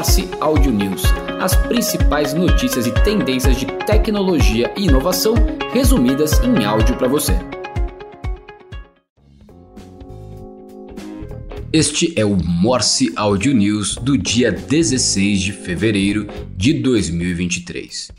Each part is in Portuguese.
Morse Audio News, as principais notícias e tendências de tecnologia e inovação resumidas em áudio para você. Este é o Morse Audio News do dia 16 de fevereiro de 2023.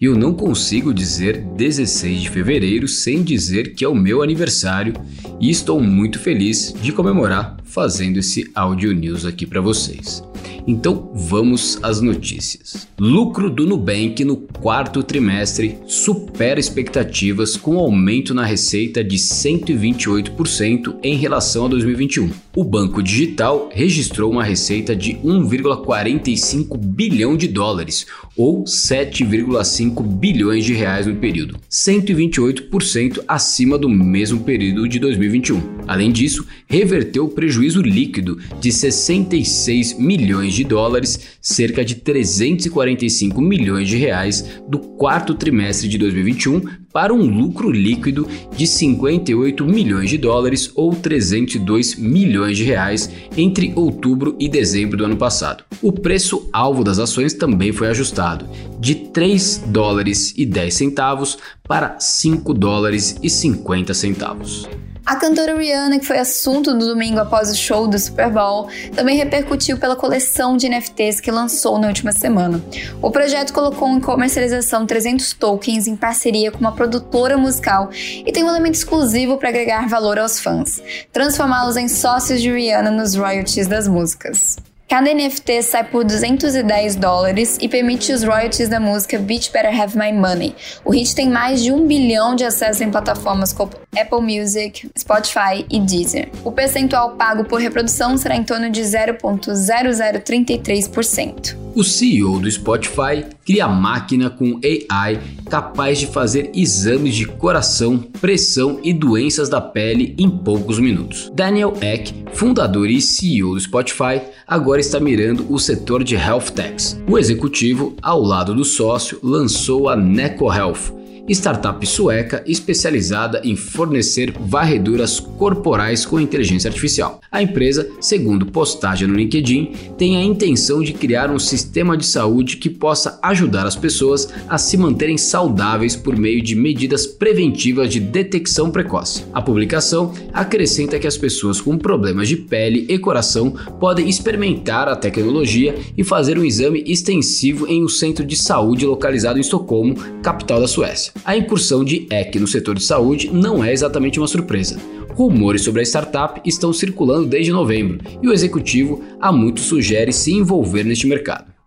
E eu não consigo dizer 16 de fevereiro sem dizer que é o meu aniversário e estou muito feliz de comemorar fazendo esse Audio News aqui para vocês. Então vamos às notícias. Lucro do Nubank no quarto trimestre supera expectativas com aumento na receita de 128% em relação a 2021. O banco digital registrou uma receita de 1,45 bilhão de dólares, ou 7,5 bilhões de reais no período, 128% acima do mesmo período de 2021. Além disso, reverteu o prejuízo líquido de 66 milhões de dólares, cerca de 345 milhões de reais do quarto trimestre de 2021 para um lucro líquido de 58 milhões de dólares ou 302 milhões de reais entre outubro e dezembro do ano passado. O preço alvo das ações também foi ajustado de 3 dólares e 10 centavos para 5 dólares e 50 centavos. A cantora Rihanna, que foi assunto do domingo após o show do Super Bowl, também repercutiu pela coleção de NFTs que lançou na última semana. O projeto colocou em comercialização 300 tokens em parceria com uma produtora musical e tem um elemento exclusivo para agregar valor aos fãs, transformá-los em sócios de Rihanna nos royalties das músicas. Cada NFT sai por 210 dólares e permite os royalties da música Bitch Better Have My Money. O hit tem mais de um bilhão de acessos em plataformas como Apple Music, Spotify e Deezer. O percentual pago por reprodução será em torno de 0,0033%. O CEO do Spotify cria máquina com AI capaz de fazer exames de coração, pressão e doenças da pele em poucos minutos. Daniel Ek, fundador e CEO do Spotify, agora está mirando o setor de health techs. O executivo, ao lado do sócio, lançou a Neco Health, startup sueca especializada em fornecer varreduras corporais com inteligência artificial. A empresa, segundo postagem no LinkedIn, tem a intenção de criar um sistema de saúde que possa ajudar as pessoas a se manterem saudáveis por meio de medidas preventivas de detecção precoce. A publicação acrescenta que as pessoas com problemas de pele e coração podem experimentar a tecnologia e fazer um exame extensivo em um centro de saúde localizado em Estocolmo, capital da Suécia. A incursão de EC no setor de saúde não é exatamente uma surpresa. Rumores sobre a startup estão circulando desde novembro e o executivo há muito sugere se envolver neste mercado.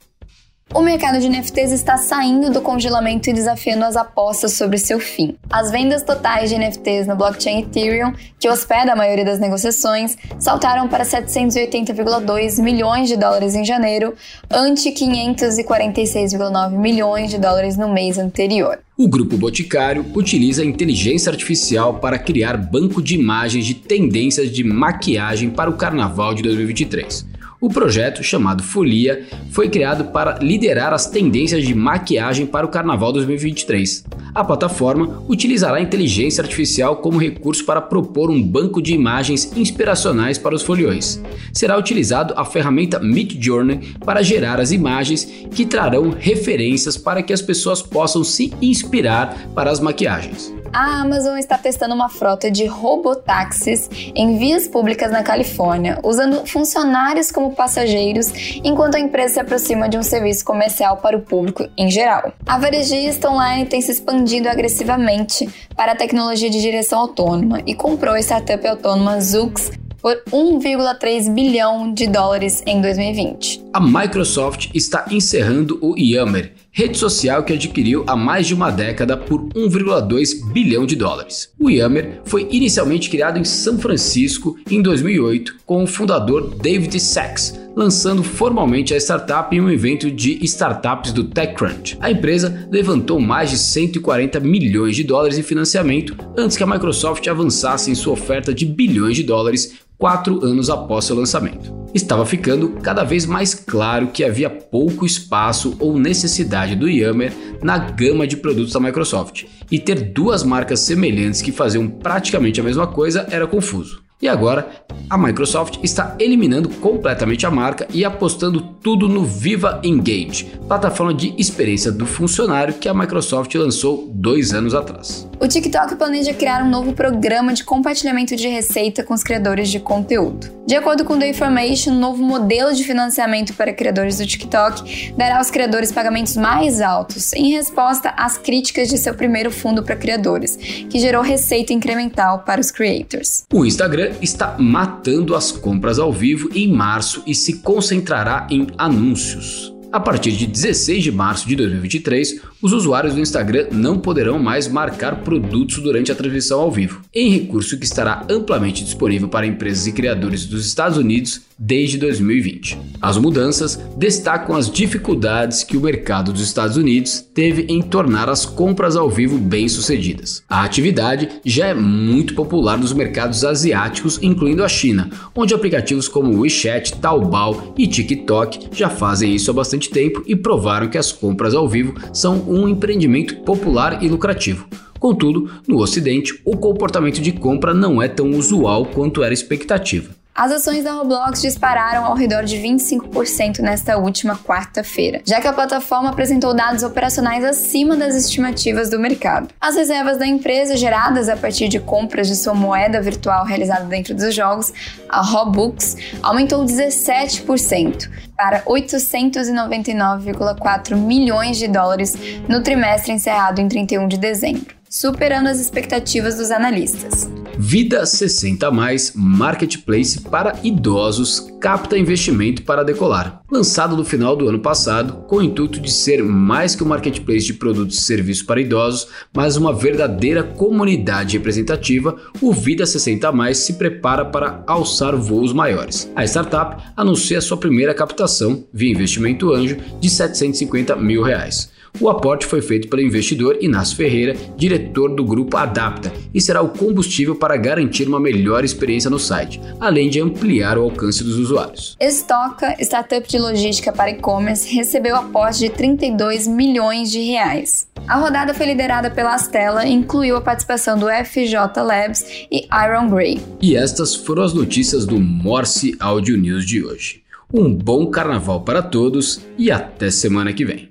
O mercado de NFTs está saindo do congelamento e desafiando as apostas sobre seu fim. As vendas totais de NFTs no blockchain Ethereum, que hospeda a maioria das negociações, saltaram para 780,2 milhões de dólares em janeiro, ante 546,9 milhões de dólares no mês anterior. O grupo Boticário utiliza a inteligência artificial para criar banco de imagens de tendências de maquiagem para o carnaval de 2023. O projeto, chamado Folia, foi criado para liderar as tendências de maquiagem para o Carnaval 2023. A plataforma utilizará a inteligência artificial como recurso para propor um banco de imagens inspiracionais para os foliões. Será utilizado a ferramenta Midjourney para gerar as imagens que trarão referências para que as pessoas possam se inspirar para as maquiagens a Amazon está testando uma frota de robotáxis em vias públicas na Califórnia, usando funcionários como passageiros, enquanto a empresa se aproxima de um serviço comercial para o público em geral. A varejista online tem se expandido agressivamente para a tecnologia de direção autônoma e comprou a startup autônoma Zoox por 1,3 bilhão de dólares em 2020. A Microsoft está encerrando o Yammer, rede social que adquiriu há mais de uma década por 1,2 bilhão de dólares. O Yammer foi inicialmente criado em São Francisco em 2008 com o fundador David Sachs, lançando formalmente a startup em um evento de startups do TechCrunch. A empresa levantou mais de 140 milhões de dólares em financiamento antes que a Microsoft avançasse em sua oferta de bilhões de dólares quatro anos após seu lançamento. Estava ficando cada vez mais claro que havia pouco espaço ou necessidade do Yammer na gama de produtos da Microsoft, e ter duas marcas semelhantes que faziam praticamente a mesma coisa era confuso. E agora, a Microsoft está eliminando completamente a marca e apostando tudo no Viva Engage, plataforma de experiência do funcionário que a Microsoft lançou dois anos atrás. O TikTok planeja criar um novo programa de compartilhamento de receita com os criadores de conteúdo. De acordo com The Information, um novo modelo de financiamento para criadores do TikTok dará aos criadores pagamentos mais altos, em resposta às críticas de seu primeiro fundo para criadores, que gerou receita incremental para os creators. O Instagram está matando as compras ao vivo em março e se concentrará em anúncios. A partir de 16 de março de 2023, os usuários do Instagram não poderão mais marcar produtos durante a transmissão ao vivo, em recurso que estará amplamente disponível para empresas e criadores dos Estados Unidos desde 2020. As mudanças destacam as dificuldades que o mercado dos Estados Unidos teve em tornar as compras ao vivo bem-sucedidas. A atividade já é muito popular nos mercados asiáticos, incluindo a China, onde aplicativos como WeChat, Taobao e TikTok já fazem isso há bastante tempo e provaram que as compras ao vivo são um empreendimento popular e lucrativo. Contudo, no Ocidente, o comportamento de compra não é tão usual quanto era expectativa. As ações da Roblox dispararam ao redor de 25% nesta última quarta-feira, já que a plataforma apresentou dados operacionais acima das estimativas do mercado. As reservas da empresa, geradas a partir de compras de sua moeda virtual realizada dentro dos jogos, a Robux, aumentou 17% para 899,4 milhões de dólares no trimestre encerrado em 31 de dezembro, superando as expectativas dos analistas. Vida 60 Mais Marketplace para idosos capta investimento para decolar. Lançado no final do ano passado, com o intuito de ser mais que um marketplace de produtos e serviços para idosos, mas uma verdadeira comunidade representativa, o Vida 60 Mais se prepara para alçar voos maiores. A startup anuncia sua primeira captação via investimento anjo de 750 mil reais. O aporte foi feito pelo investidor Inácio Ferreira, diretor do grupo Adapta, e será o combustível para garantir uma melhor experiência no site, além de ampliar o alcance dos usuários. Estoca, startup de logística para e-commerce, recebeu aporte de 32 milhões de reais. A rodada foi liderada pela Astela e incluiu a participação do FJ Labs e Iron Grey. E estas foram as notícias do Morse Audio News de hoje. Um bom carnaval para todos e até semana que vem.